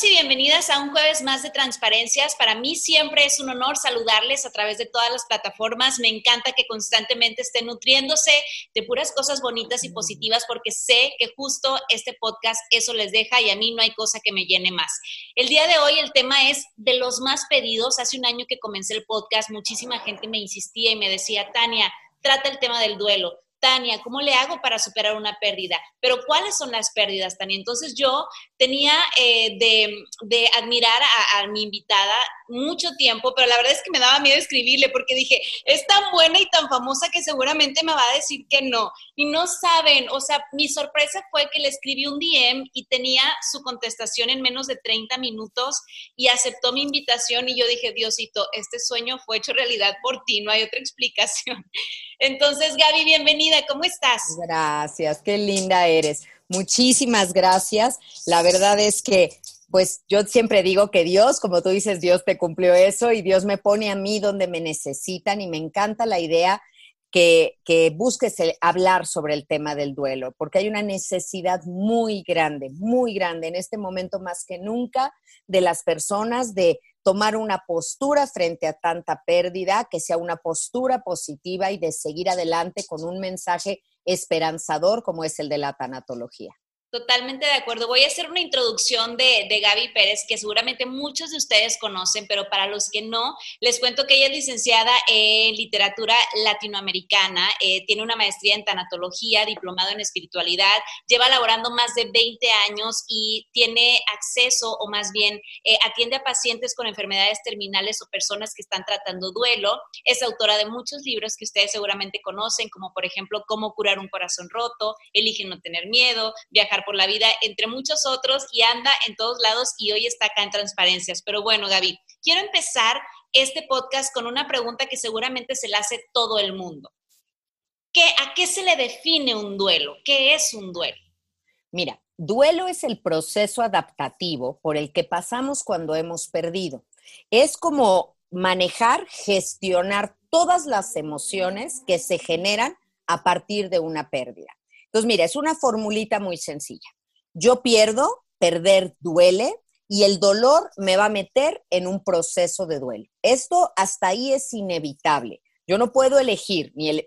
Y bienvenidas a un jueves más de transparencias. Para mí siempre es un honor saludarles a través de todas las plataformas. Me encanta que constantemente estén nutriéndose de puras cosas bonitas y positivas porque sé que justo este podcast eso les deja y a mí no hay cosa que me llene más. El día de hoy el tema es de los más pedidos. Hace un año que comencé el podcast, muchísima gente me insistía y me decía, Tania, trata el tema del duelo Tania, ¿cómo le hago para superar una pérdida? Pero ¿cuáles son las pérdidas, Tania? Entonces yo tenía eh, de, admirar a, mi invitada mucho tiempo, pero la verdad es que me daba miedo escribirle porque dije, es tan buena y tan famosa que seguramente me va a decir que no. Y no saben, o sea, mi sorpresa fue que le escribí un DM y tenía su contestación en menos de 30 minutos y aceptó mi invitación y yo dije, Diosito, este sueño fue hecho realidad por ti, no hay otra explicación. Entonces, Gaby, bienvenida, ¿cómo estás? Gracias, qué linda eres. Muchísimas gracias. La verdad es que, pues yo siempre digo que Dios, como tú dices, Dios te cumplió eso y Dios me pone a mí donde me necesitan y me encanta la idea que, que, busques hablar sobre el tema del duelo, porque hay una necesidad muy grande, muy grande en este momento más que nunca de las personas de tomar una postura frente a tanta pérdida, que sea una postura positiva y de seguir adelante con un mensaje esperanzador como es el de la tanatología. Totalmente de acuerdo. Voy a hacer una introducción de, de, Gaby Pérez, que seguramente muchos de ustedes conocen, pero para los que no, les cuento que ella es licenciada en literatura latinoamericana, eh, tiene una maestría en tanatología, diplomado en espiritualidad, lleva laborando más de 20 años y tiene acceso, o más bien eh, atiende a pacientes con enfermedades terminales o personas que están tratando duelo. Es autora de muchos libros que ustedes seguramente conocen, como por ejemplo Cómo curar un corazón roto, Elige no tener miedo, Viajar por la vida, entre muchos otros, y anda en todos lados y hoy está acá en Transparencias. Pero bueno, Gaby, quiero empezar este podcast con una pregunta que seguramente se la hace todo el mundo. ¿Qué, ¿A qué se le define un duelo? ¿Qué es un duelo? Mira, duelo es el proceso adaptativo por el que pasamos cuando hemos perdido. Es como manejar, gestionar todas las emociones que se generan a partir de una pérdida. Entonces, mira, es una formulita muy sencilla. Yo pierdo, perder duele y el dolor me va a meter en un proceso de duelo. Esto hasta ahí es inevitable. Yo no puedo elegir, ni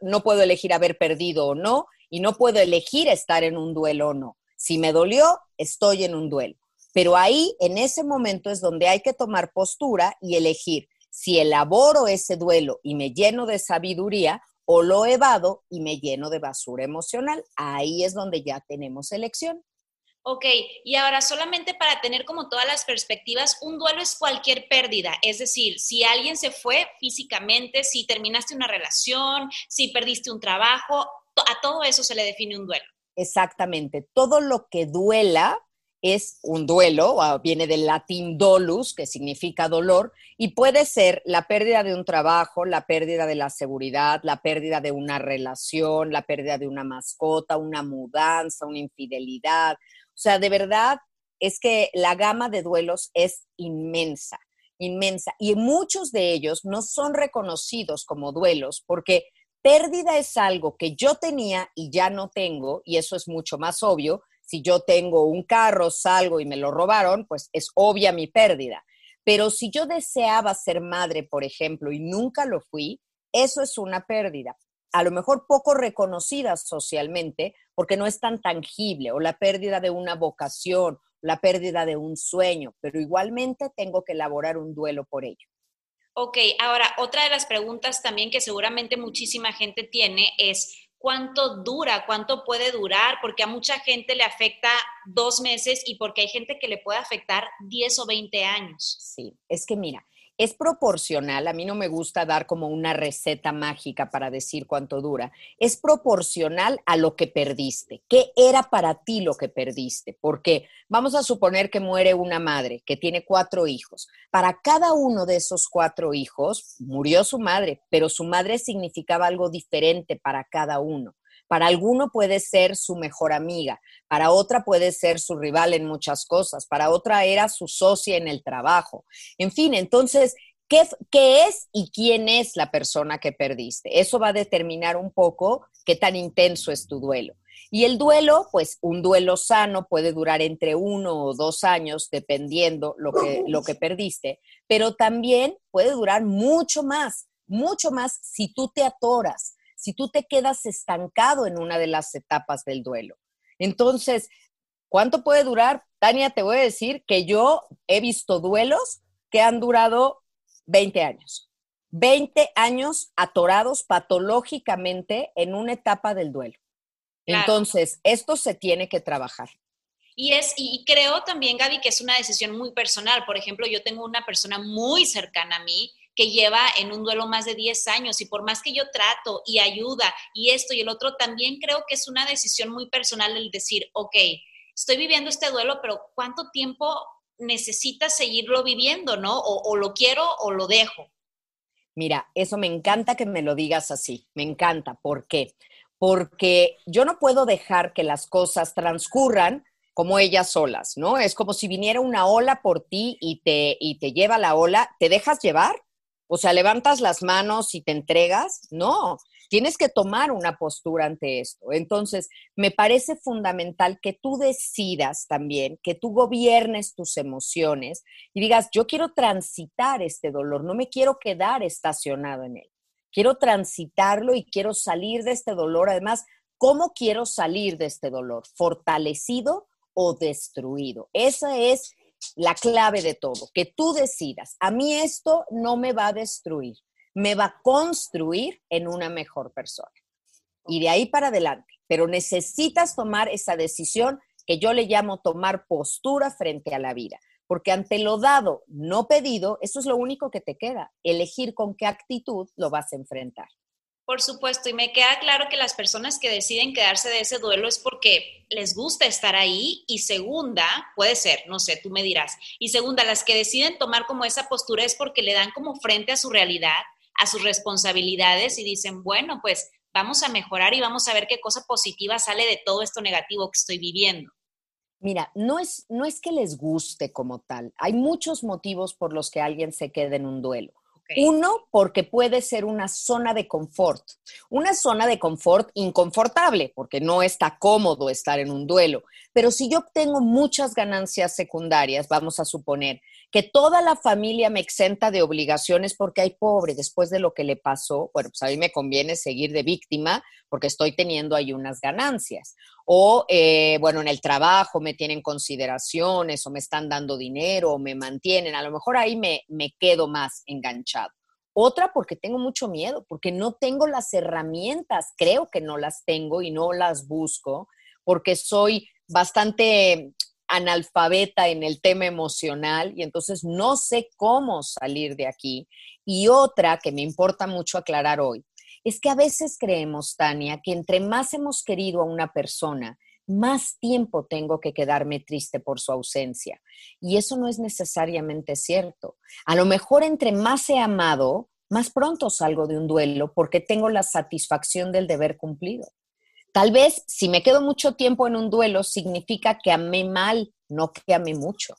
no puedo elegir haber perdido o no, y no puedo elegir estar en un duelo o no. Si me dolió, estoy en un duelo. Pero ahí, en ese momento, es donde hay que tomar postura y elegir si elaboro ese duelo y me lleno de sabiduría o lo evado y me lleno de basura emocional. Ahí es donde ya tenemos elección. Ok, y ahora solamente para tener como todas las perspectivas, un duelo es cualquier pérdida, es decir, si alguien se fue físicamente, si terminaste una relación, si perdiste un trabajo, a todo eso se le define un duelo. Exactamente, todo lo que duela es un duelo, viene del latín dolus, que significa dolor, y puede ser la pérdida de un trabajo, la pérdida de la seguridad, la pérdida de una relación, la pérdida de una mascota, una mudanza, una infidelidad. O sea, de verdad es que la gama de duelos es inmensa, inmensa, y muchos de ellos no son reconocidos como duelos porque pérdida es algo que yo tenía y ya no tengo, y eso es mucho más obvio, si yo tengo un carro, salgo y me lo robaron, pues es obvia mi pérdida. Pero si yo deseaba ser madre, por ejemplo, y nunca lo fui, eso es una pérdida. A lo mejor poco reconocida socialmente porque no es tan tangible, o la pérdida de una vocación, la pérdida de un sueño, pero igualmente tengo que elaborar un duelo por ello. Ok, ahora otra de las preguntas también que seguramente muchísima gente tiene es, cuánto dura, cuánto puede durar, porque a mucha gente le afecta dos meses y porque hay gente que le puede afectar 10 o 20 años. Sí, es que mira, es proporcional, a mí no me gusta dar como una receta mágica para decir cuánto dura, es proporcional a lo que perdiste. ¿Qué era para ti lo que perdiste? Porque vamos a suponer que muere una madre que tiene cuatro hijos. Para cada uno de esos cuatro hijos murió su madre, pero su madre significaba algo diferente para cada uno. Para alguno puede ser su mejor amiga, para otra puede ser su rival en muchas cosas, para otra era su socia en el trabajo. En fin, entonces, ¿qué, ¿qué, es y quién es la persona que perdiste? Eso va a determinar un poco qué tan intenso es tu duelo. Y el duelo, pues un duelo sano puede durar entre uno o dos años, dependiendo lo que, lo que perdiste, pero también puede durar mucho más, mucho más si tú te atoras, si tú te quedas estancado en una de las etapas del duelo. Entonces, ¿cuánto puede durar? Tania, te voy a decir que yo he visto duelos que han durado 20 años. 20 años atorados patológicamente en una etapa del duelo. Entonces, esto se tiene que trabajar. Y es, y creo también, Gaby, que es una decisión muy personal. Por ejemplo, yo tengo una persona muy cercana a mí que lleva en un duelo más de 10 años y por más que yo trato y ayuda y esto y el otro, también creo que es una decisión muy personal el decir, ok, estoy viviendo este duelo, pero ¿cuánto tiempo necesitas seguirlo viviendo, no? O, lo quiero o lo dejo. Mira, eso me encanta que me lo digas así, me encanta. ¿Por qué? Porque yo no puedo dejar que las cosas transcurran como ellas solas, ¿no? Es como si viniera una ola por ti y te, y te lleva la ola, ¿te dejas llevar? O sea, levantas las manos y te entregas. No, tienes que tomar una postura ante esto. Entonces, me parece fundamental que tú decidas también, que tú gobiernes tus emociones y digas, yo quiero transitar este dolor, no me quiero quedar estacionado en él. Quiero transitarlo y quiero salir de este dolor. Además, ¿cómo quiero salir de este dolor? ¿Fortalecido o destruido? Esa es la clave de todo, que tú decidas, a mí esto no me va a destruir, me va a construir en una mejor persona. Y de ahí para adelante, pero necesitas tomar esa decisión que yo le llamo tomar postura frente a la vida, porque ante lo dado, no pedido, eso es lo único que te queda, elegir con qué actitud lo vas a enfrentar. Por supuesto, y me queda claro que las personas que deciden quedarse de ese duelo es porque les gusta estar ahí y segunda, puede ser, no sé, tú me dirás, y segunda, las que deciden tomar como esa postura es porque le dan como frente a su realidad, a sus responsabilidades y dicen, bueno, pues vamos a mejorar y vamos a ver qué cosa positiva sale de todo esto negativo que estoy viviendo. Mira, no es, no es que les guste como tal, hay muchos motivos por los que alguien se quede en un duelo. Uno, porque puede ser una zona de confort, una zona de confort inconfortable, porque no está cómodo estar en un duelo. Pero si yo obtengo muchas ganancias secundarias, vamos a suponer que toda la familia me exenta de obligaciones porque hay pobre después de lo que le pasó, bueno, pues a mí me conviene seguir de víctima porque estoy teniendo ahí unas ganancias. O, eh, bueno, en el trabajo me tienen consideraciones o me están dando dinero o me mantienen, a lo mejor ahí me, me quedo más enganchado. Otra porque tengo mucho miedo, porque no tengo las herramientas, creo que no las tengo y no las busco, porque soy bastante analfabeta en el tema emocional y entonces no sé cómo salir de aquí. Y otra que me importa mucho aclarar hoy, es que a veces creemos, Tania, que entre más hemos querido a una persona, más tiempo tengo que quedarme triste por su ausencia. Y eso no es necesariamente cierto. A lo mejor entre más he amado, más pronto salgo de un duelo porque tengo la satisfacción del deber cumplido. Tal vez si me quedo mucho tiempo en un duelo significa que amé mal, no que amé mucho.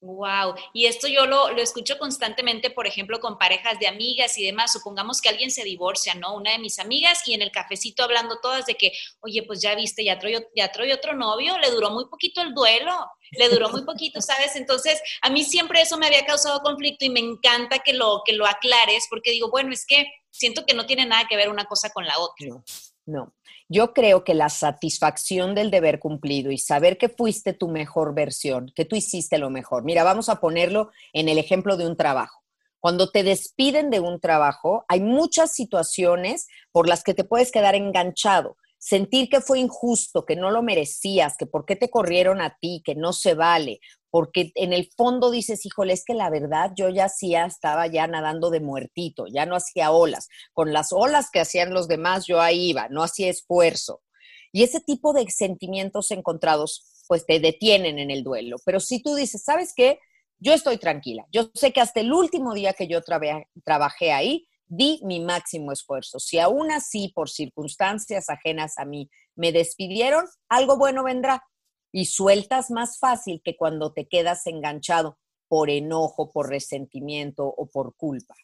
Wow, y esto yo lo, escucho constantemente, por ejemplo, con parejas de amigas y demás. Supongamos que alguien se divorcia, ¿no? Una de mis amigas y en el cafecito hablando todas de que, oye, pues ya viste, ya trae, ya trae otro novio, le duró muy poquito el duelo, le duró muy poquito, ¿sabes? Entonces, a mí siempre eso me había causado conflicto y me encanta que lo, que lo aclares porque digo, bueno, es que siento que no tiene nada que ver una cosa con la otra. No, no. Yo creo que la satisfacción del deber cumplido y saber que fuiste tu mejor versión, que tú hiciste lo mejor. Mira, vamos a ponerlo en el ejemplo de un trabajo. Cuando te despiden de un trabajo, hay muchas situaciones por las que te puedes quedar enganchado. Sentir que fue injusto, que no lo merecías, que por qué te corrieron a ti, que no se vale, porque en el fondo dices, híjole, es que la verdad yo ya hacía, estaba ya nadando de muertito, ya no hacía olas. Con las olas que hacían los demás yo ahí iba, no hacía esfuerzo. Y ese tipo de sentimientos encontrados pues te detienen en el duelo. Pero si tú dices, ¿sabes qué? Yo estoy tranquila. Yo sé que hasta el último día que yo trabajé ahí, di mi máximo esfuerzo. Si aún así, por circunstancias ajenas a mí, me despidieron, algo bueno vendrá. Y sueltas más fácil que cuando te quedas enganchado por enojo, por resentimiento o por culpa.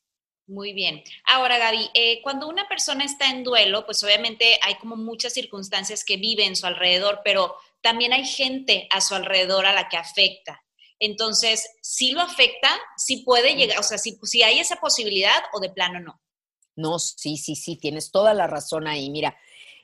Muy bien. Ahora, Gaby, eh, cuando una persona está en duelo, pues obviamente hay como muchas circunstancias que vive en su alrededor, pero también hay gente a su alrededor a la que afecta. Entonces, si lo afecta, si puede llegar, o sea, si, si hay esa posibilidad o de plano no. No, sí, sí, sí, tienes toda la razón ahí. Mira,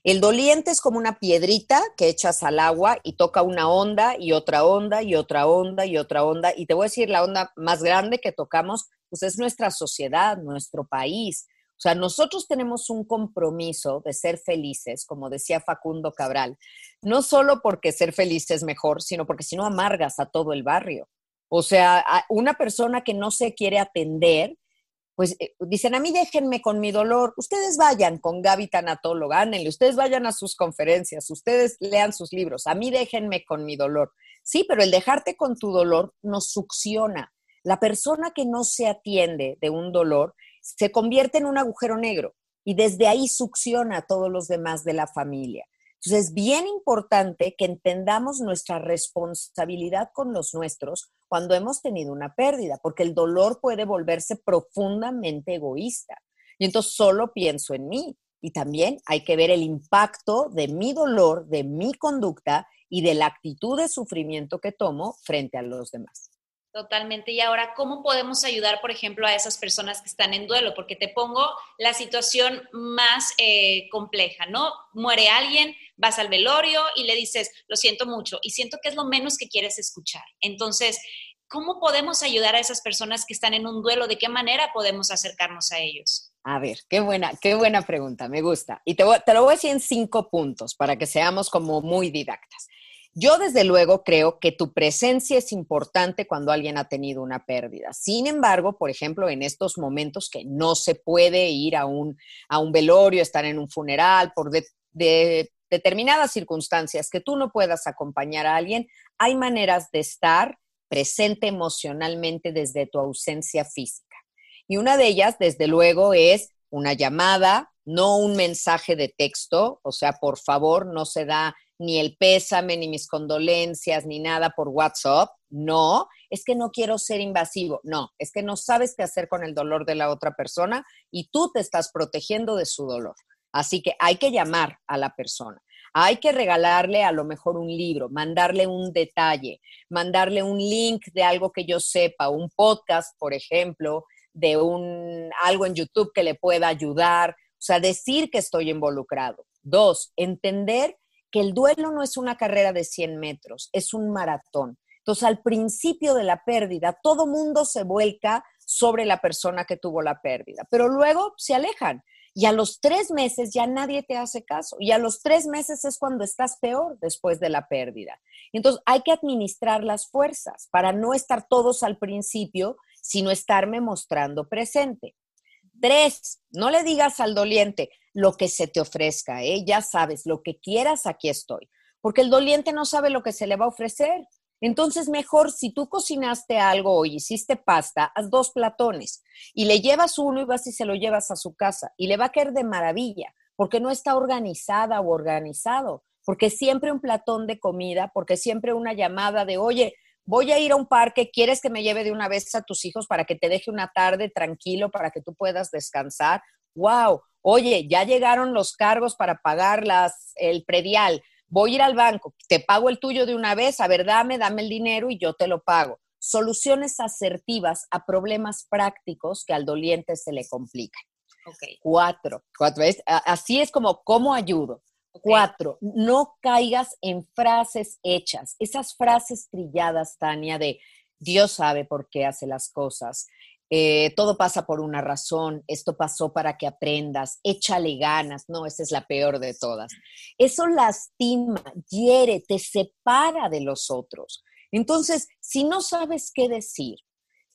el doliente es como una piedrita que echas al agua y toca una onda y otra onda y otra onda y otra onda. Y te voy a decir, la onda más grande que tocamos, pues es nuestra sociedad, nuestro país. O sea, nosotros tenemos un compromiso de ser felices, como decía Facundo Cabral, no solo porque ser feliz es mejor, sino porque si no amargas a todo el barrio. O sea, una persona que no se quiere atender, pues eh, dicen, a mí déjenme con mi dolor, ustedes vayan con Gaby Tanatóloga, ánenle, ustedes vayan a sus conferencias, ustedes lean sus libros, a mí déjenme con mi dolor. Sí, pero el dejarte con tu dolor nos succiona. La persona que no se atiende de un dolor se convierte en un agujero negro y desde ahí succiona a todos los demás de la familia. Entonces es bien importante que entendamos nuestra responsabilidad con los nuestros cuando hemos tenido una pérdida, porque el dolor puede volverse profundamente egoísta. Y entonces solo pienso en mí. Y también hay que ver el impacto de mi dolor, de mi conducta y de la actitud de sufrimiento que tomo frente a los demás. Totalmente. Y ahora, ¿cómo podemos ayudar, por ejemplo, a esas personas que están en duelo? Porque te pongo la situación más eh, compleja, ¿no? Muere alguien, vas al velorio y le dices, lo siento mucho, y siento que es lo menos que quieres escuchar. Entonces, ¿cómo podemos ayudar a esas personas que están en un duelo? ¿De qué manera podemos acercarnos a ellos? A ver, qué buena, qué buena pregunta, me gusta. Y te, te lo voy a decir en cinco puntos para que seamos como muy didactas. Yo desde luego creo que tu presencia es importante cuando alguien ha tenido una pérdida. Sin embargo, por ejemplo, en estos momentos que no se puede ir a un, a un velorio, estar en un funeral, por de, determinadas circunstancias que tú no puedas acompañar a alguien, hay maneras de estar presente emocionalmente desde tu ausencia física. Y una de ellas, desde luego, es una llamada, no un mensaje de texto, o sea, por favor, no se da ni el pésame, ni mis condolencias, ni nada por WhatsApp. No, es que no quiero ser invasivo. No, es que no sabes qué hacer con el dolor de la otra persona y tú te estás protegiendo de su dolor. Así que hay que llamar a la persona. Hay que regalarle a lo mejor un libro, mandarle un detalle, mandarle un link de algo que yo sepa, un podcast, por ejemplo, de un algo en YouTube que le pueda ayudar, o sea, decir que estoy involucrado. Dos, entender que el duelo no es una carrera de 100 metros, es un maratón. Entonces, al principio de la pérdida, todo mundo se vuelca sobre la persona que tuvo la pérdida, pero luego se alejan. Y a los tres meses ya nadie te hace caso. Y a los tres meses es cuando estás peor después de la pérdida. Entonces hay que administrar las fuerzas para no estar todos al principio, sino estarme mostrando presente. Tres, no le digas al doliente, lo que se te ofrezca, ¿eh? ya sabes, lo que quieras, aquí estoy. Porque el doliente no sabe lo que se le va a ofrecer. Entonces, mejor si tú cocinaste algo o hiciste pasta, haz dos platones y le llevas uno y vas y se lo llevas a su casa y le va a caer de maravilla porque no está organizada o organizado, porque siempre un platón de comida, porque siempre una llamada de, oye, voy a ir a un parque, ¿quieres que me lleve de una vez a tus hijos para que te deje una tarde tranquilo, para que tú puedas descansar? ¡Wow! Oye, ya llegaron los cargos para pagar las, el predial. Voy a ir al banco, te pago el tuyo de una vez, a ver, dame, dame el dinero y yo te lo pago. Soluciones asertivas a problemas prácticos que al doliente se le complican. Okay. Cuatro, cuatro. así es como, ¿cómo ayudo? Cuatro, no caigas en frases hechas, esas frases trilladas, Tania, de Dios sabe por qué hace las cosas, eh, todo pasa por una razón, esto pasó para que aprendas, échale ganas, no, esa es la peor de todas. Eso lastima, hiere, te separa de los otros. Entonces, si no sabes qué decir,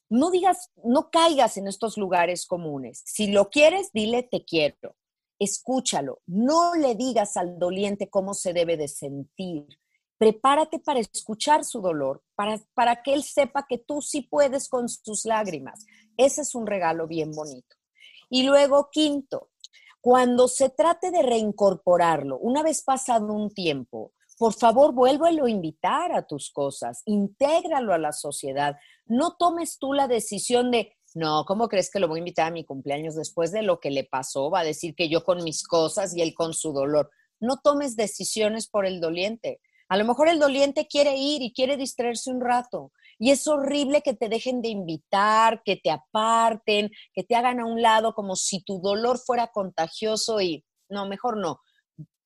no digas, no caigas en estos lugares comunes. Si lo quieres, dile te quiero. Escúchalo. No le digas al doliente cómo se debe de sentir. Prepárate para escuchar su dolor, para, para que él sepa que tú sí puedes con sus lágrimas. Ese es un regalo bien bonito. Y luego, quinto, cuando se trate de reincorporarlo, una vez pasado un tiempo, por favor, vuélvelo a invitar a tus cosas, intégralo a la sociedad. No tomes tú la decisión de, no, ¿cómo crees que lo voy a invitar a mi cumpleaños después de lo que le pasó? Va a decir que yo con mis cosas y él con su dolor. No tomes decisiones por el doliente. A lo mejor el doliente quiere ir y quiere distraerse un rato. Y es horrible que te dejen de invitar, que te aparten, que te hagan a un lado como si tu dolor fuera contagioso y no, mejor no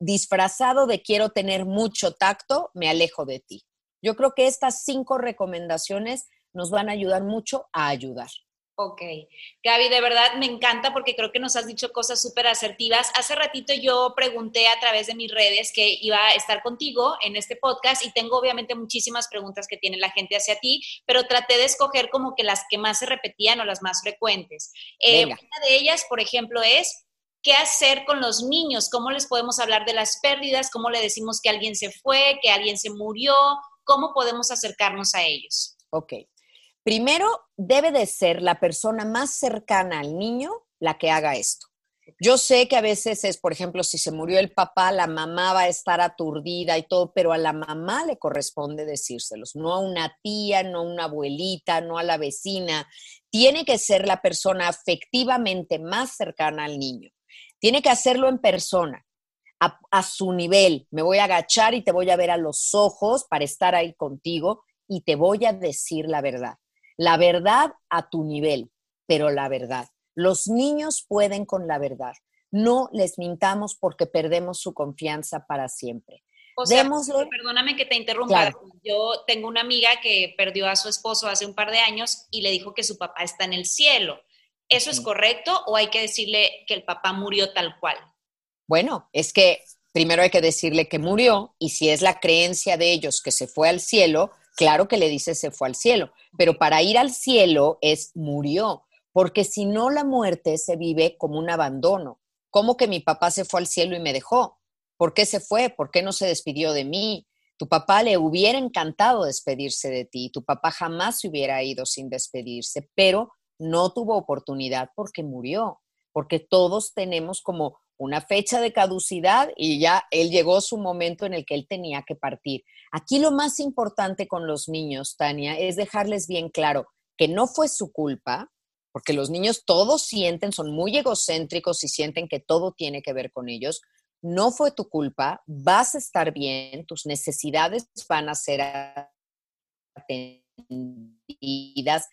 disfrazado de quiero tener mucho tacto, me alejo de ti. Yo creo que estas cinco recomendaciones nos van a ayudar mucho a ayudar. Ok. Gaby, de verdad me encanta porque creo que nos has dicho cosas súper asertivas. Hace ratito yo pregunté a través de mis redes que iba a estar contigo en este podcast y tengo obviamente muchísimas preguntas que tiene la gente hacia ti, pero traté de escoger como que las que más se repetían o las más frecuentes. Eh, una de ellas, por ejemplo, es qué hacer con los niños, cómo les podemos hablar de las pérdidas, cómo le decimos que alguien se fue, que alguien se murió, cómo podemos acercarnos a ellos. Ok. Primero, debe de ser la persona más cercana al niño la que haga esto. Yo sé que a veces es, por ejemplo, si se murió el papá, la mamá va a estar aturdida y todo, pero a la mamá le corresponde decírselos, no a una tía, no a una abuelita, no a la vecina. Tiene que ser la persona afectivamente más cercana al niño. Tiene que hacerlo en persona, a, su nivel. Me voy a agachar y te voy a ver a los ojos para estar ahí contigo y te voy a decir la verdad. La verdad a tu nivel, pero la verdad. Los niños pueden con la verdad. No les mintamos porque perdemos su confianza para siempre. O sea, perdóname que te interrumpa. Yo tengo una amiga que perdió a su esposo hace un par de años y le dijo que su papá está en el cielo. ¿Eso es correcto o hay que decirle que el papá murió tal cual? Bueno, es que primero hay que decirle que murió y si es la creencia de ellos que se fue al cielo, claro que le dice se fue al cielo, pero para ir al cielo es murió, porque si no la muerte se vive como un abandono. ¿Cómo que mi papá se fue al cielo y me dejó? ¿Por qué se fue? ¿Por qué no se despidió de mí? Tu papá le hubiera encantado despedirse de ti, tu papá jamás se hubiera ido sin despedirse, pero no tuvo oportunidad porque murió, porque todos tenemos como una fecha de caducidad y ya él llegó su momento en el que él tenía que partir. Aquí lo más importante con los niños, Tania, es dejarles bien claro que no fue su culpa, porque los niños todos sienten, son muy egocéntricos y sienten que todo tiene que ver con ellos. No fue tu culpa, vas a estar bien, tus necesidades van a ser atendidas,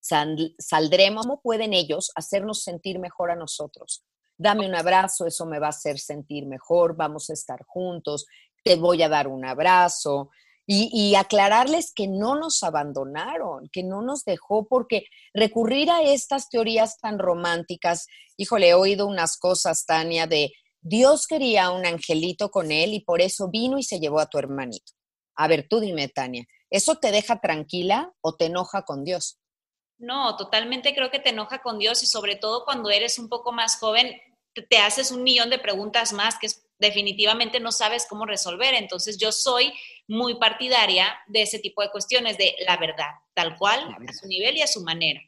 saldremos, ¿cómo pueden ellos hacernos sentir mejor a nosotros? Dame un abrazo, eso me va a hacer sentir mejor, vamos a estar juntos, te voy a dar un abrazo. Y, aclararles que no nos abandonaron, que no nos dejó, porque recurrir a estas teorías tan románticas, híjole, he oído unas cosas, Tania, de Dios quería un angelito con él y por eso vino y se llevó a tu hermanito. A ver, tú dime, Tania, ¿eso te deja tranquila o te enoja con Dios? No, totalmente creo que te enoja con Dios y sobre todo cuando eres un poco más joven, te, haces un millón de preguntas más que definitivamente no sabes cómo resolver. Entonces yo soy muy partidaria de ese tipo de cuestiones, de la verdad, tal cual, a su nivel y a su manera.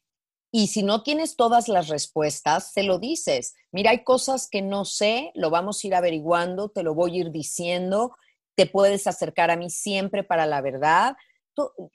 Y si no tienes todas las respuestas, se lo dices. Mira, hay cosas que no sé, lo vamos a ir averiguando, te lo voy a ir diciendo, te puedes acercar a mí siempre para la verdad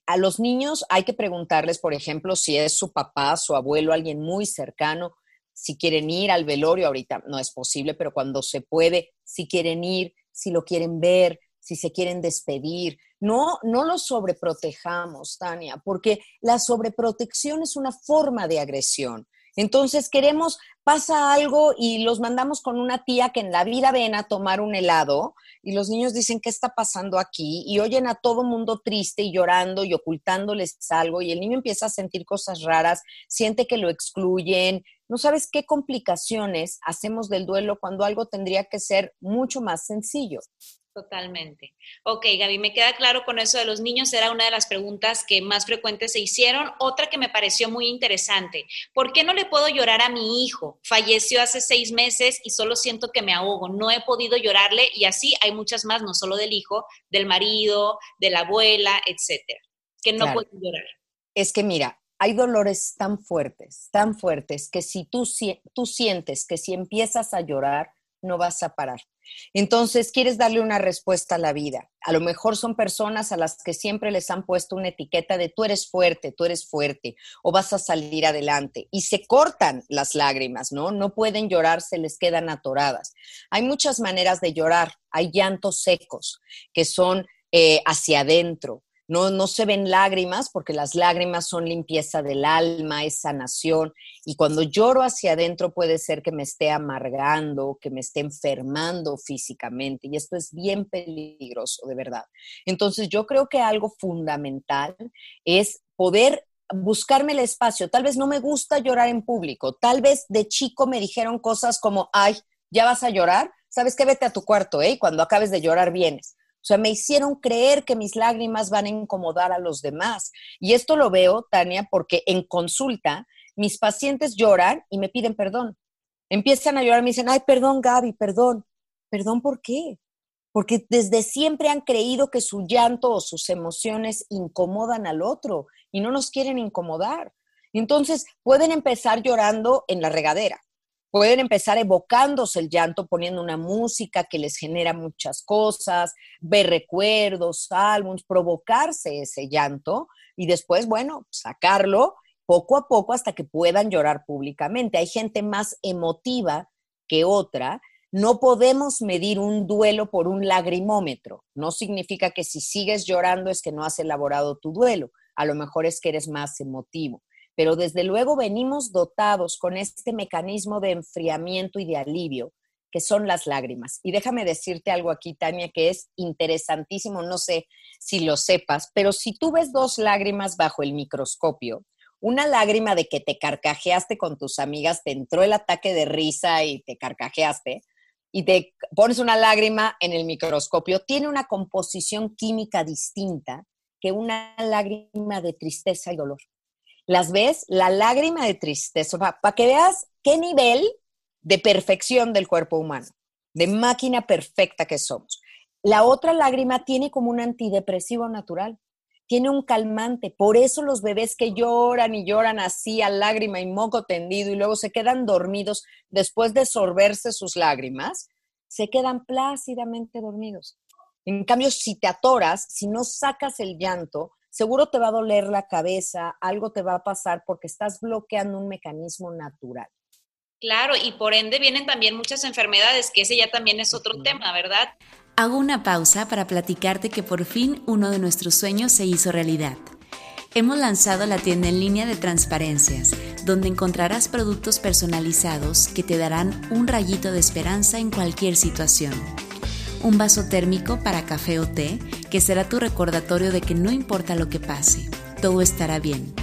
a los niños hay que preguntarles, por ejemplo, si es su papá, su abuelo, alguien muy cercano, si quieren ir al velorio, ahorita no es posible, pero cuando se puede, si quieren ir, si lo quieren ver, si se quieren despedir. No, no los sobreprotejamos, Tania, porque la sobreprotección es una forma de agresión. Entonces queremos, pasa algo y los mandamos con una tía que en la vida ven a tomar un helado y los niños dicen, ¿qué está pasando aquí? Y oyen a todo mundo triste y llorando y ocultándoles algo y el niño empieza a sentir cosas raras, siente que lo excluyen. No sabes qué complicaciones hacemos del duelo cuando algo tendría que ser mucho más sencillo. Totalmente. Ok, Gaby, me queda claro con eso de los niños, era una de las preguntas que más frecuentes se hicieron. Otra que me pareció muy interesante, ¿por qué no le puedo llorar a mi hijo? Falleció hace seis meses y solo siento que me ahogo, no he podido llorarle y así hay muchas más, no solo del hijo, del marido, de la abuela, etcétera, que no puedo llorar. Es que mira, hay dolores tan fuertes, tan fuertes, que si tú, tú sientes que si empiezas a llorar, no vas a parar entonces, quieres darle una respuesta a la vida. A lo mejor son personas a las que siempre les han puesto una etiqueta de tú eres fuerte, tú eres fuerte o vas a salir adelante. Y se cortan las lágrimas, ¿no? No pueden llorar, se les quedan atoradas. Hay muchas maneras de llorar. Hay llantos secos que son eh, hacia adentro. No, no se ven lágrimas porque las lágrimas son limpieza del alma, es sanación. Y cuando lloro hacia adentro puede ser que me esté amargando, que me esté enfermando físicamente. Y esto es bien peligroso, de verdad. Entonces yo creo que algo fundamental es poder buscarme el espacio. Tal vez no me gusta llorar en público. Tal vez de chico me dijeron cosas como, ay, ya vas a llorar. ¿Sabes qué? Vete a tu cuarto, ¿eh? Cuando acabes de llorar vienes. O sea, me hicieron creer que mis lágrimas van a incomodar a los demás. Y esto lo veo, Tania, porque en consulta mis pacientes lloran y me piden perdón. Empiezan a llorar, me dicen, ay, perdón, Gaby, perdón. ¿Perdón por qué? Porque desde siempre han creído que su llanto o sus emociones incomodan al otro y no nos quieren incomodar. Entonces, pueden empezar llorando en la regadera, pueden empezar evocándose el llanto poniendo una música que les genera muchas cosas, ver recuerdos, álbumes, provocarse ese llanto y después, bueno, sacarlo poco a poco hasta que puedan llorar públicamente. Hay gente más emotiva que otra. No podemos medir un duelo por un lagrimómetro. No significa que si sigues llorando es que no has elaborado tu duelo. A lo mejor es que eres más emotivo pero desde luego venimos dotados con este mecanismo de enfriamiento y de alivio, que son las lágrimas. Y déjame decirte algo aquí, Tania, que es interesantísimo, no sé si lo sepas, pero si tú ves dos lágrimas bajo el microscopio, una lágrima de que te carcajeaste con tus amigas, te entró el ataque de risa y te carcajeaste, y te pones una lágrima en el microscopio, tiene una composición química distinta que una lágrima de tristeza y dolor las ves, la lágrima de tristeza, para que veas qué nivel de perfección del cuerpo humano, de máquina perfecta que somos. La otra lágrima tiene como un antidepresivo natural, tiene un calmante. Por eso los bebés que lloran y lloran así a lágrima y moco tendido y luego se quedan dormidos después de sorberse sus lágrimas, se quedan plácidamente dormidos. En cambio, si te atoras, si no sacas el llanto, seguro te va a doler la cabeza, algo te va a pasar porque estás bloqueando un mecanismo natural. Claro, y por ende vienen también muchas enfermedades, que ese ya también es otro tema, ¿verdad? Hago una pausa para platicarte que por fin uno de nuestros sueños se hizo realidad. Hemos lanzado la tienda en línea de transparencias, donde encontrarás productos personalizados que te darán un rayito de esperanza en cualquier situación un vaso térmico para café o té que será tu recordatorio de que no importa lo que pase, todo estará bien.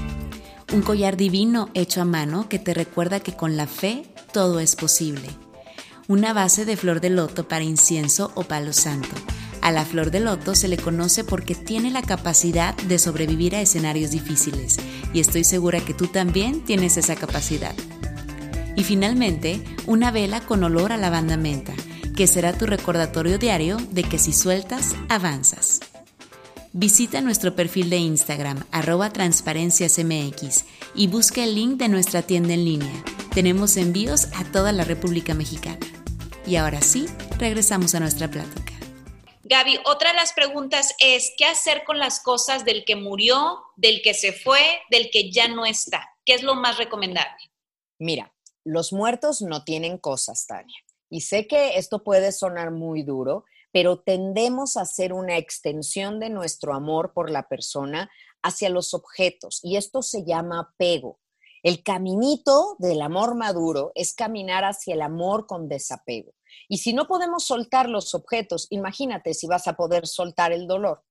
Un collar divino hecho a mano que te recuerda que con la fe todo es posible. Una base de flor de loto para incienso o palo santo. A la flor de loto se le conoce porque tiene la capacidad de sobrevivir a escenarios difíciles y estoy segura que tú también tienes esa capacidad. Y finalmente, una vela con olor a lavanda menta que será tu recordatorio diario de que si sueltas, avanzas. Visita nuestro perfil de Instagram, arroba transparenciasmx, y busca el link de nuestra tienda en línea. Tenemos envíos a toda la República Mexicana. Y ahora sí, regresamos a nuestra plática. Gaby, otra de las preguntas es, ¿qué hacer con las cosas del que murió, del que se fue, del que ya no está? ¿Qué es lo más recomendable? Mira, los muertos no tienen cosas, Tania. Y sé que esto puede sonar muy duro, pero tendemos a hacer una extensión de nuestro amor por la persona hacia los objetos y esto se llama apego. El caminito del amor maduro es caminar hacia el amor con desapego. Y si no podemos soltar los objetos, imagínate si vas a poder soltar el dolor.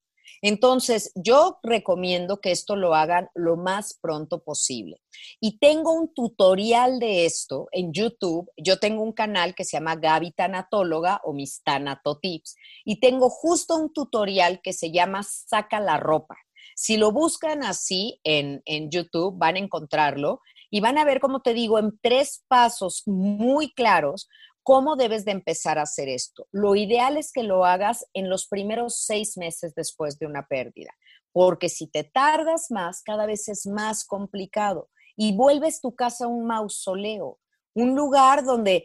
Entonces, yo recomiendo que esto lo hagan lo más pronto posible. Y tengo un tutorial de esto en YouTube. Yo tengo un canal que se llama Gaby Tanatóloga o mis Tanatotips. Y tengo justo un tutorial que se llama Saca la ropa. Si lo buscan así en, en YouTube, van a encontrarlo y van a ver, como te digo, en tres pasos muy claros ¿Cómo debes de empezar a hacer esto? Lo ideal es que lo hagas en los primeros seis meses después de una pérdida, porque si te tardas más, cada vez es más complicado y vuelves tu casa un mausoleo, un lugar donde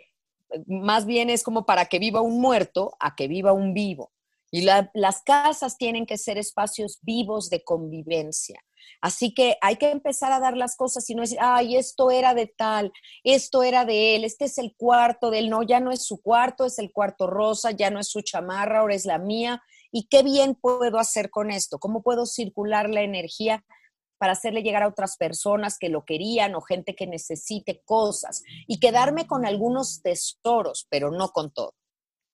eh, más bien es como para que viva un muerto a que viva un vivo. Y las casas tienen que ser espacios vivos de convivencia. Así que hay que empezar a dar las cosas y no decir, ay, esto era de tal, esto era de él, este es el cuarto de él, no, ya no es su cuarto, es el cuarto rosa, ya no es su chamarra, ahora es la mía. ¿Y qué bien puedo hacer con esto? ¿Cómo puedo circular la energía para hacerle llegar a otras personas que lo querían o gente que necesite cosas y quedarme con algunos tesoros, pero no con todo?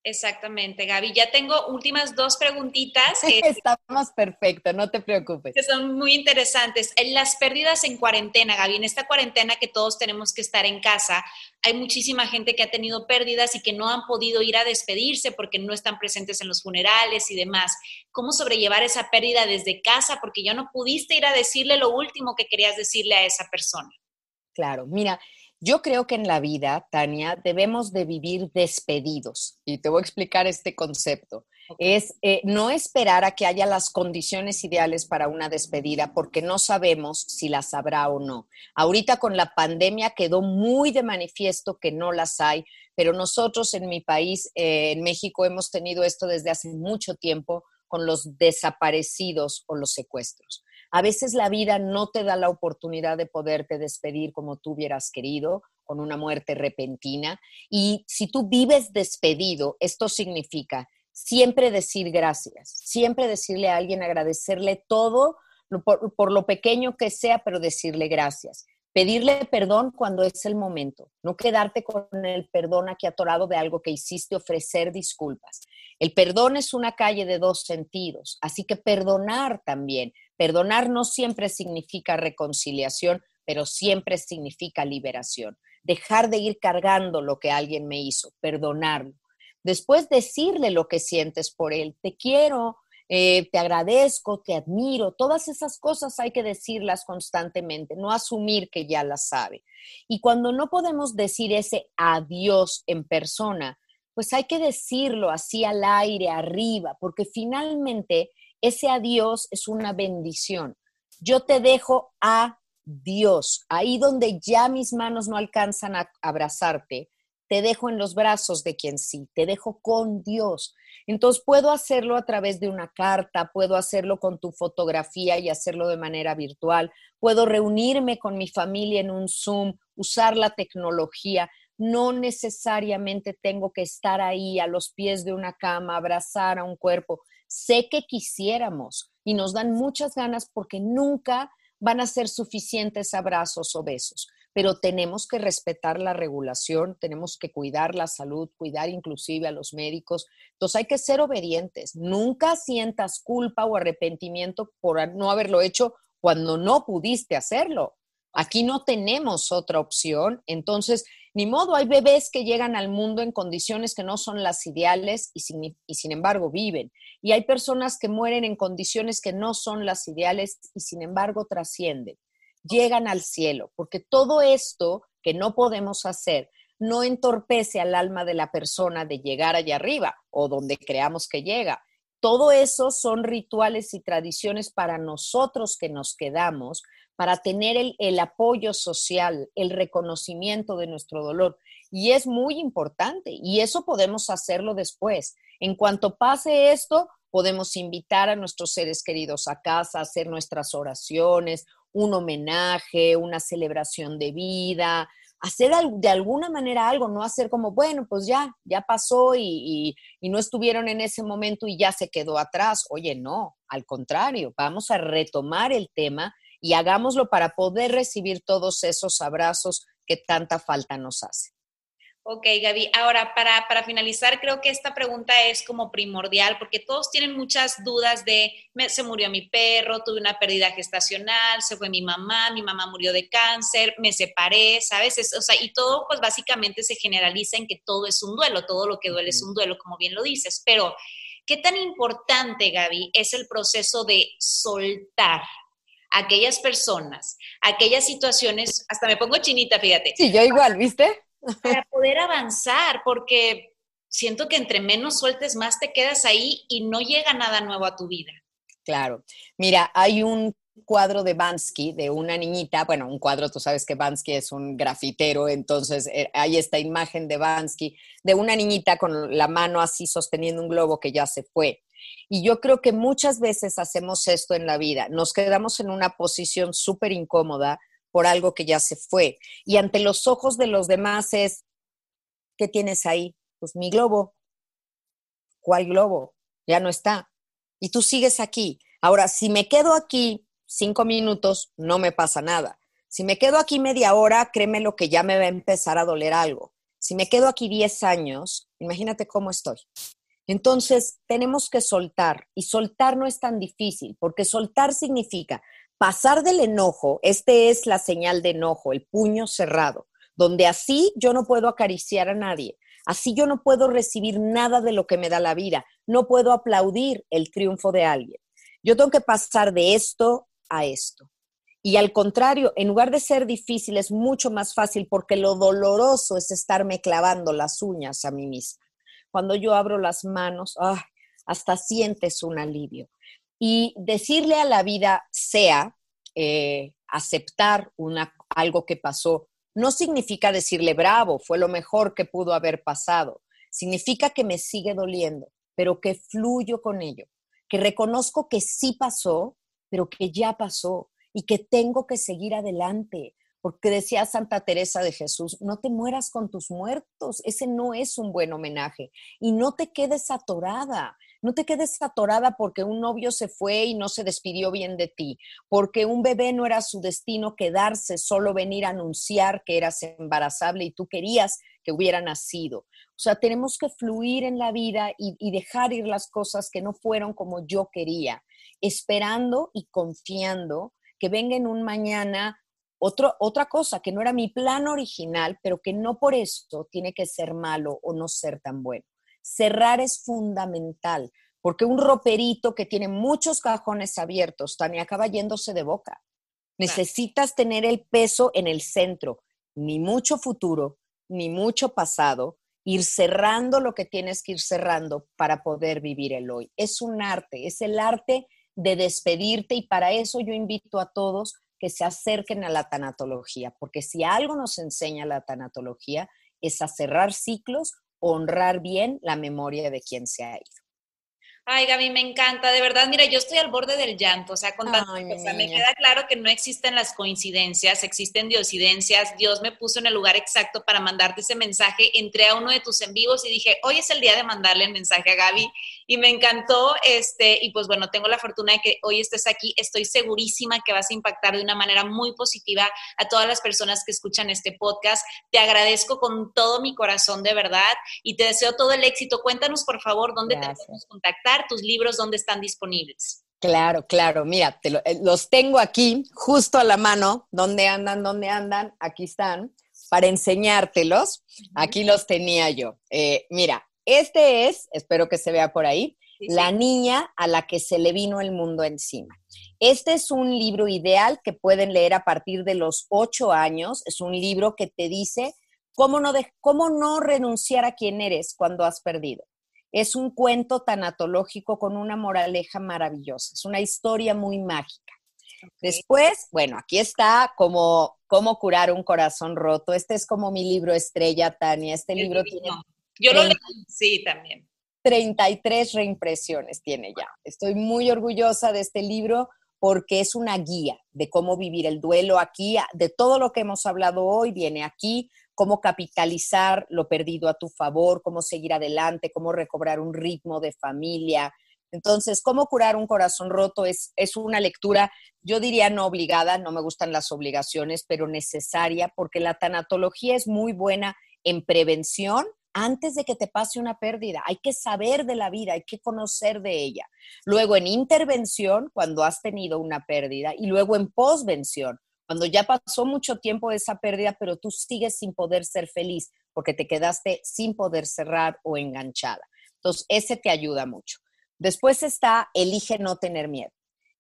Exactamente, Gaby. Ya tengo últimas dos preguntitas. Que, Estamos perfecto, no te preocupes. Que son muy interesantes. En las pérdidas en cuarentena, Gaby, en esta cuarentena que todos tenemos que estar en casa, hay muchísima gente que ha tenido pérdidas y que no han podido ir a despedirse porque no están presentes en los funerales y demás. ¿Cómo sobrellevar esa pérdida desde casa? Porque ya no pudiste ir a decirle lo último que querías decirle a esa persona. Claro, mira, yo creo que en la vida, Tania, debemos de vivir despedidos. Y te voy a explicar este concepto. Es eh, no esperar a que haya las condiciones ideales para una despedida porque no sabemos si las habrá o no. Ahorita con la pandemia quedó muy de manifiesto que no las hay, pero nosotros en mi país, eh, en México, hemos tenido esto desde hace mucho tiempo con los desaparecidos o los secuestros. A veces la vida no te da la oportunidad de poderte despedir como tú hubieras querido, con una muerte repentina. Y si tú vives despedido, esto significa siempre decir gracias, siempre decirle a alguien, agradecerle todo por, lo pequeño que sea, pero decirle gracias. Pedirle perdón cuando es el momento, no quedarte con el perdón aquí atorado de algo que hiciste, ofrecer disculpas. El perdón es una calle de dos sentidos, así que perdonar también, Perdonar no siempre significa reconciliación, pero siempre significa liberación. Dejar de ir cargando lo que alguien me hizo, perdonarlo. Después decirle lo que sientes por él. Te quiero, eh, te agradezco, te admiro. Todas esas cosas hay que decirlas constantemente, no asumir que ya las sabe. Y cuando no podemos decir ese adiós en persona, pues hay que decirlo así al aire, arriba, porque finalmente ese adiós es una bendición. Yo te dejo a Dios, ahí donde ya mis manos no alcanzan a abrazarte, te dejo en los brazos de quien sí, te dejo con Dios. Entonces puedo hacerlo a través de una carta, puedo hacerlo con tu fotografía y hacerlo de manera virtual, puedo reunirme con mi familia en un Zoom, usar la tecnología. No necesariamente tengo que estar ahí a los pies de una cama, abrazar a un cuerpo. Sé que quisiéramos y nos dan muchas ganas porque nunca van a ser suficientes abrazos o besos, pero tenemos que respetar la regulación, tenemos que cuidar la salud, cuidar inclusive a los médicos. Entonces hay que ser obedientes. Nunca sientas culpa o arrepentimiento por no haberlo hecho cuando no pudiste hacerlo. Aquí no tenemos otra opción. Entonces, ni modo, hay bebés que llegan al mundo en condiciones que no son las ideales y sin, embargo viven. Y hay personas que mueren en condiciones que no son las ideales y sin embargo trascienden. Llegan al cielo, porque todo esto que no podemos hacer no entorpece al alma de la persona de llegar allá arriba o donde creamos que llega. Todo eso son rituales y tradiciones para nosotros que nos quedamos, para tener el, apoyo social, el reconocimiento de nuestro dolor. Y es muy importante y eso podemos hacerlo después. En cuanto pase esto, podemos invitar a nuestros seres queridos a casa, hacer nuestras oraciones, un homenaje, una celebración de vida, hacer de alguna manera algo, no hacer como, bueno, pues ya, ya pasó y, y, no estuvieron en ese momento y ya se quedó atrás. Oye, no, al contrario, vamos a retomar el tema y hagámoslo para poder recibir todos esos abrazos que tanta falta nos hace. Ok, Gaby. Ahora, para, para, finalizar, creo que esta pregunta es como primordial porque todos tienen muchas dudas de, se murió mi perro, tuve una pérdida gestacional, se fue mi mamá, mi mamá murió de cáncer, me separé, ¿sabes? o sea, y todo pues básicamente se generaliza en que todo es un duelo, todo lo que duele es un duelo, como bien lo dices. Pero, ¿qué tan importante, Gaby, es el proceso de soltar? aquellas personas, aquellas situaciones, hasta me pongo chinita, fíjate. Sí, yo igual, ¿viste? Para poder avanzar, porque siento que entre menos sueltes, más te quedas ahí y no llega nada nuevo a tu vida. Claro. Mira, hay un cuadro de Bansky de una niñita, bueno, un cuadro, tú sabes que Bansky es un grafitero, entonces eh, hay esta imagen de Bansky de una niñita con la mano así sosteniendo un globo que ya se fue. Y yo creo que muchas veces hacemos esto en la vida, nos quedamos en una posición súper incómoda por algo que ya se fue. Y ante los ojos de los demás es, ¿qué tienes ahí? Pues mi globo. ¿Cuál globo? Ya no está. Y tú sigues aquí. Ahora, si me quedo aquí cinco minutos, no me pasa nada. Si me quedo aquí media hora, créeme lo que ya me va a empezar a doler algo. Si me quedo aquí diez años, imagínate cómo estoy. Entonces, tenemos que soltar. Y soltar no es tan difícil, porque soltar significa pasar del enojo, este es la señal de enojo, el puño cerrado, donde así yo no puedo acariciar a nadie, así yo no puedo recibir nada de lo que me da la vida, no puedo aplaudir el triunfo de alguien. Yo tengo que pasar de esto a esto. Y al contrario, en lugar de ser difícil, es mucho más fácil porque lo doloroso es estarme clavando las uñas a mí misma. Cuando yo abro las manos, hasta sientes un alivio. Y decirle a la vida sea, eh, aceptar una, algo que pasó, no significa decirle bravo, fue lo mejor que pudo haber pasado. Significa que me sigue doliendo, pero que fluyo con ello, que reconozco que sí pasó, pero que ya pasó y que tengo que seguir adelante. Porque decía Santa Teresa de Jesús, no te mueras con tus muertos, ese no es un buen homenaje. Y no te quedes atorada, no te quedes atorada porque un novio se fue y no se despidió bien de ti, porque un bebé no era su destino quedarse, solo venir a anunciar que eras embarazable y tú querías que hubiera nacido. O sea, tenemos que fluir en la vida y, dejar ir las cosas que no fueron como yo quería, esperando y confiando que venga en un mañana otra cosa que no era mi plan original, pero que no por esto tiene que ser malo o no ser tan bueno. Cerrar es fundamental, porque un roperito que tiene muchos cajones abiertos también acaba yéndose de boca. Necesitas tener el peso en el centro, ni mucho futuro, ni mucho pasado, ir cerrando lo que tienes que ir cerrando para poder vivir el hoy. Es un arte, es el arte de despedirte y para eso yo invito a todos que se acerquen a la tanatología, porque si algo nos enseña la tanatología es a cerrar ciclos honrar bien la memoria de quien se ha ido. Ay, Gaby, me encanta, de verdad, mira, yo estoy al borde del llanto, o sea, con me queda claro que no existen las coincidencias, existen diosidencias, Dios me puso en el lugar exacto para mandarte ese mensaje, entré a uno de tus en vivos y dije, hoy es el día de mandarle el mensaje a Gaby, y me encantó, este, y pues bueno, tengo la fortuna de que hoy estés aquí, estoy segurísima que vas a impactar de una manera muy positiva a todas las personas que escuchan este podcast, te agradezco con todo mi corazón, de verdad, y te deseo todo el éxito, cuéntanos por favor dónde te podemos contactar, tus libros, dónde están disponibles. Claro, claro, mira, eh, los tengo aquí justo a la mano, ¿dónde andan? ¿Dónde andan? Aquí están, para enseñártelos. Aquí los tenía yo. Eh, mira, este es, espero que se vea por ahí, La niña a la que se le vino el mundo encima. Este es un libro ideal que pueden leer a partir de los ocho años. Es un libro que te dice cómo no, de, cómo no renunciar a quien eres cuando has perdido. Es un cuento tanatológico con una moraleja maravillosa. Es una historia muy mágica. Después, bueno, aquí está como cómo curar un corazón roto. Este es como mi libro estrella, Tania. Este libro tiene... Yo lo leí, sí, también. 33 reimpresiones tiene ya. Estoy muy orgullosa de este libro porque es una guía de cómo vivir el duelo aquí, de todo lo que hemos hablado hoy, viene aquí, cómo capitalizar lo perdido a tu favor, cómo seguir adelante, cómo recobrar un ritmo de familia, Entonces, ¿cómo curar un corazón roto? Es, es una lectura, yo diría no obligada, no me gustan las obligaciones, pero necesaria, porque la tanatología es muy buena en prevención antes de que te pase una pérdida. Hay que saber de la vida, hay que conocer de ella. Luego en intervención, cuando has tenido una pérdida, y luego en posvención, cuando ya pasó mucho tiempo de esa pérdida, pero tú sigues sin poder ser feliz porque te quedaste sin poder cerrar o enganchada. Entonces, ese te ayuda mucho. Después está Elige no tener miedo.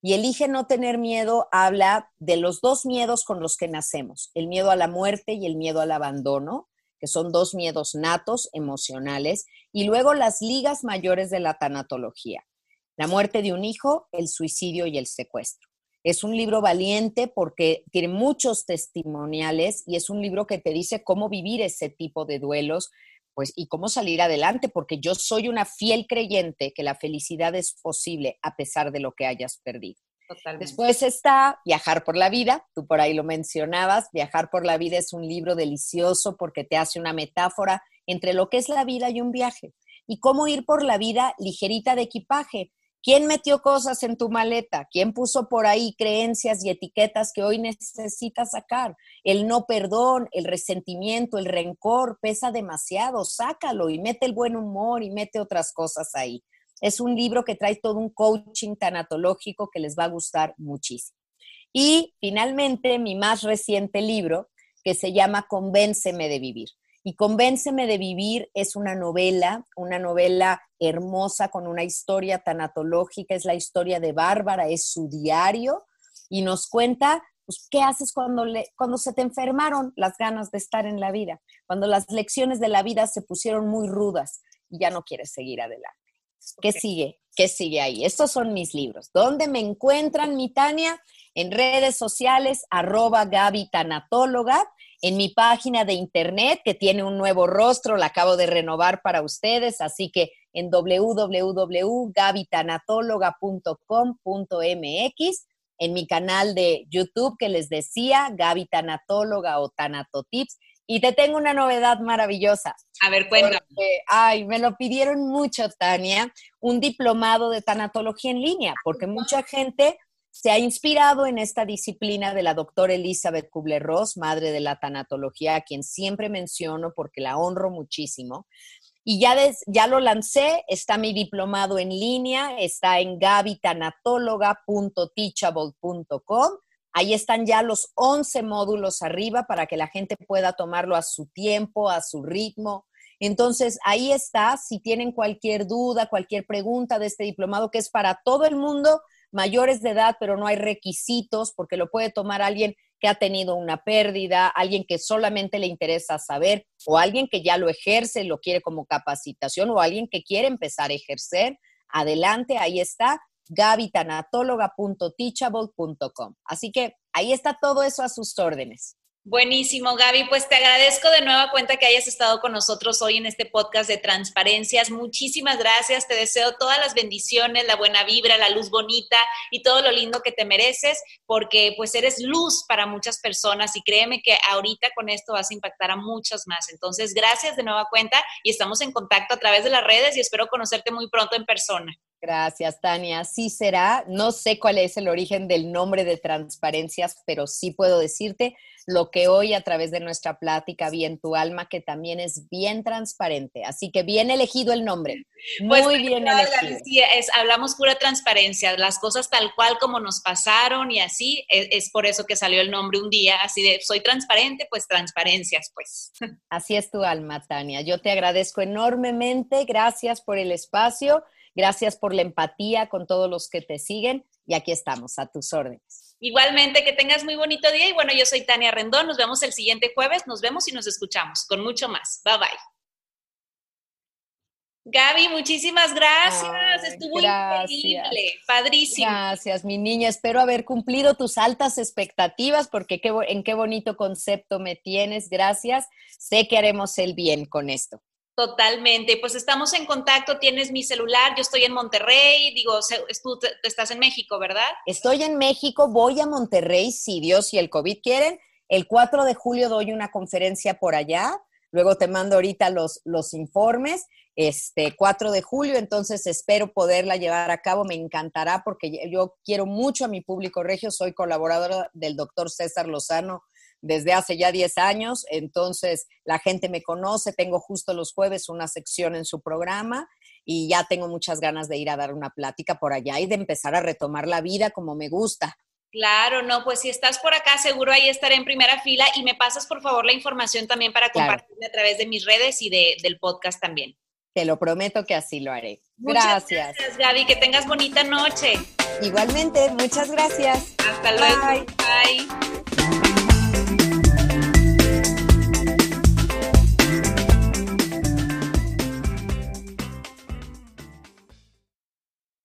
Y Elige no tener miedo habla de los dos miedos con los que nacemos, el miedo a la muerte y el miedo al abandono, que son dos miedos natos, emocionales, y luego las ligas mayores de la tanatología, la muerte de un hijo, el suicidio y el secuestro. Es un libro valiente porque tiene muchos testimoniales y es un libro que te dice cómo vivir ese tipo de duelos, pues, y cómo salir adelante, porque yo soy una fiel creyente que la felicidad es posible a pesar de lo que hayas perdido. Después está Viajar por la vida, tú por ahí lo mencionabas, Viajar por la vida es un libro delicioso porque te hace una metáfora entre lo que es la vida y un viaje y cómo ir por la vida ligerita de equipaje. ¿Quién metió cosas en tu maleta? ¿Quién puso por ahí creencias y etiquetas que hoy necesitas sacar? El no perdón, el resentimiento, el rencor pesa demasiado. Sácalo y mete el buen humor y mete otras cosas ahí. Es un libro que trae todo un coaching tanatológico que les va a gustar muchísimo. Y finalmente, mi más reciente libro, que se llama Convénceme de vivir. Y Convénceme de Vivir es una novela, una novela hermosa con una historia tanatológica, es la historia de Bárbara, es su diario y nos cuenta pues, qué haces cuando, cuando se te enfermaron las ganas de estar en la vida, cuando las lecciones de la vida se pusieron muy rudas y ya no quieres seguir adelante. ¿Qué sigue? ¿Qué sigue ahí? Estos son mis libros. ¿Dónde me encuentran, mi Tania? En redes sociales, arroba Gaby Tanatóloga en mi página de internet que tiene un nuevo rostro, la acabo de renovar para ustedes, así que en www.gabitanatologa.com.mx, en mi canal de YouTube que les decía, Gaby Tanatóloga o Tanatotips, y te tengo una novedad maravillosa. A ver, cuéntame. ay, me lo pidieron mucho, Tania, un diplomado de tanatología en línea, porque mucha gente se ha inspirado en esta disciplina de la doctora Elizabeth Kubler-Ross, madre de la tanatología, a quien siempre menciono porque la honro muchísimo. Y ya, ya lo lancé, está mi diplomado en línea, está en gabitanatóloga.teachable.com. Ahí están ya los 11 módulos arriba para que la gente pueda tomarlo a su tiempo, a su ritmo. Entonces, ahí está, si tienen cualquier duda, cualquier pregunta de este diplomado que es para todo el mundo, mayores de edad, pero no hay requisitos porque lo puede tomar alguien que ha tenido una pérdida, alguien que solamente le interesa saber o alguien que ya lo ejerce, lo quiere como capacitación o alguien que quiere empezar a ejercer. Adelante, ahí está, gabitanatóloga.teachable.com. Así que ahí está todo eso a sus órdenes. Buenísimo, Gaby. Pues te agradezco de nueva cuenta que hayas estado con nosotros hoy en este podcast de transparencias. Muchísimas gracias. Te deseo todas las bendiciones, la buena vibra, la luz bonita y todo lo lindo que te mereces, porque pues eres luz para muchas personas y créeme que ahorita con esto vas a impactar a muchas más. Entonces, gracias de nueva cuenta y estamos en contacto a través de las redes y espero conocerte muy pronto en persona. Gracias, Tania. Sí será. No sé cuál es el origen del nombre de transparencias, pero sí puedo decirte lo que hoy a través de nuestra plática vi en tu alma, que también es bien transparente. Así que bien elegido el nombre. Muy pues, bien elegido. Es, hablamos pura transparencia, las cosas tal cual como nos pasaron y así. Es, es por eso que salió el nombre un día, así de soy transparente, pues transparencias, pues. Así es tu alma, Tania. Yo te agradezco enormemente. Gracias por el espacio. Gracias por la empatía con todos los que te siguen y aquí estamos, a tus órdenes. Igualmente, que tengas muy bonito día y bueno, yo soy Tania Rendón, nos vemos el siguiente jueves, nos vemos y nos escuchamos con mucho más. Bye bye. Gaby, muchísimas gracias. Estuvo increíble, padrísimo. Gracias, mi niña. Espero haber cumplido tus altas expectativas porque qué, en qué bonito concepto me tienes. Gracias. Sé que haremos el bien con esto. Totalmente, pues estamos en contacto, tienes mi celular, yo estoy en Monterrey, digo, tú estás en México, ¿verdad? Estoy en México, voy a Monterrey, si Dios y el COVID quieren. El 4 de julio doy una conferencia por allá, luego te mando ahorita los, los informes, este 4 de julio, entonces espero poderla llevar a cabo, me encantará porque yo quiero mucho a mi público regio, soy colaboradora del doctor César Lozano desde hace ya 10 años, entonces la gente me conoce, tengo justo los jueves una sección en su programa y ya tengo muchas ganas de ir a dar una plática por allá y de empezar a retomar la vida como me gusta. Claro, no, pues si estás por acá, seguro ahí estaré en primera fila y me pasas por favor la información también para compartirla a través de mis redes y de, del podcast también. Te lo prometo que así lo haré. gracias. gracias, Gaby. Que tengas bonita noche. Igualmente, muchas gracias. Hasta luego. Bye.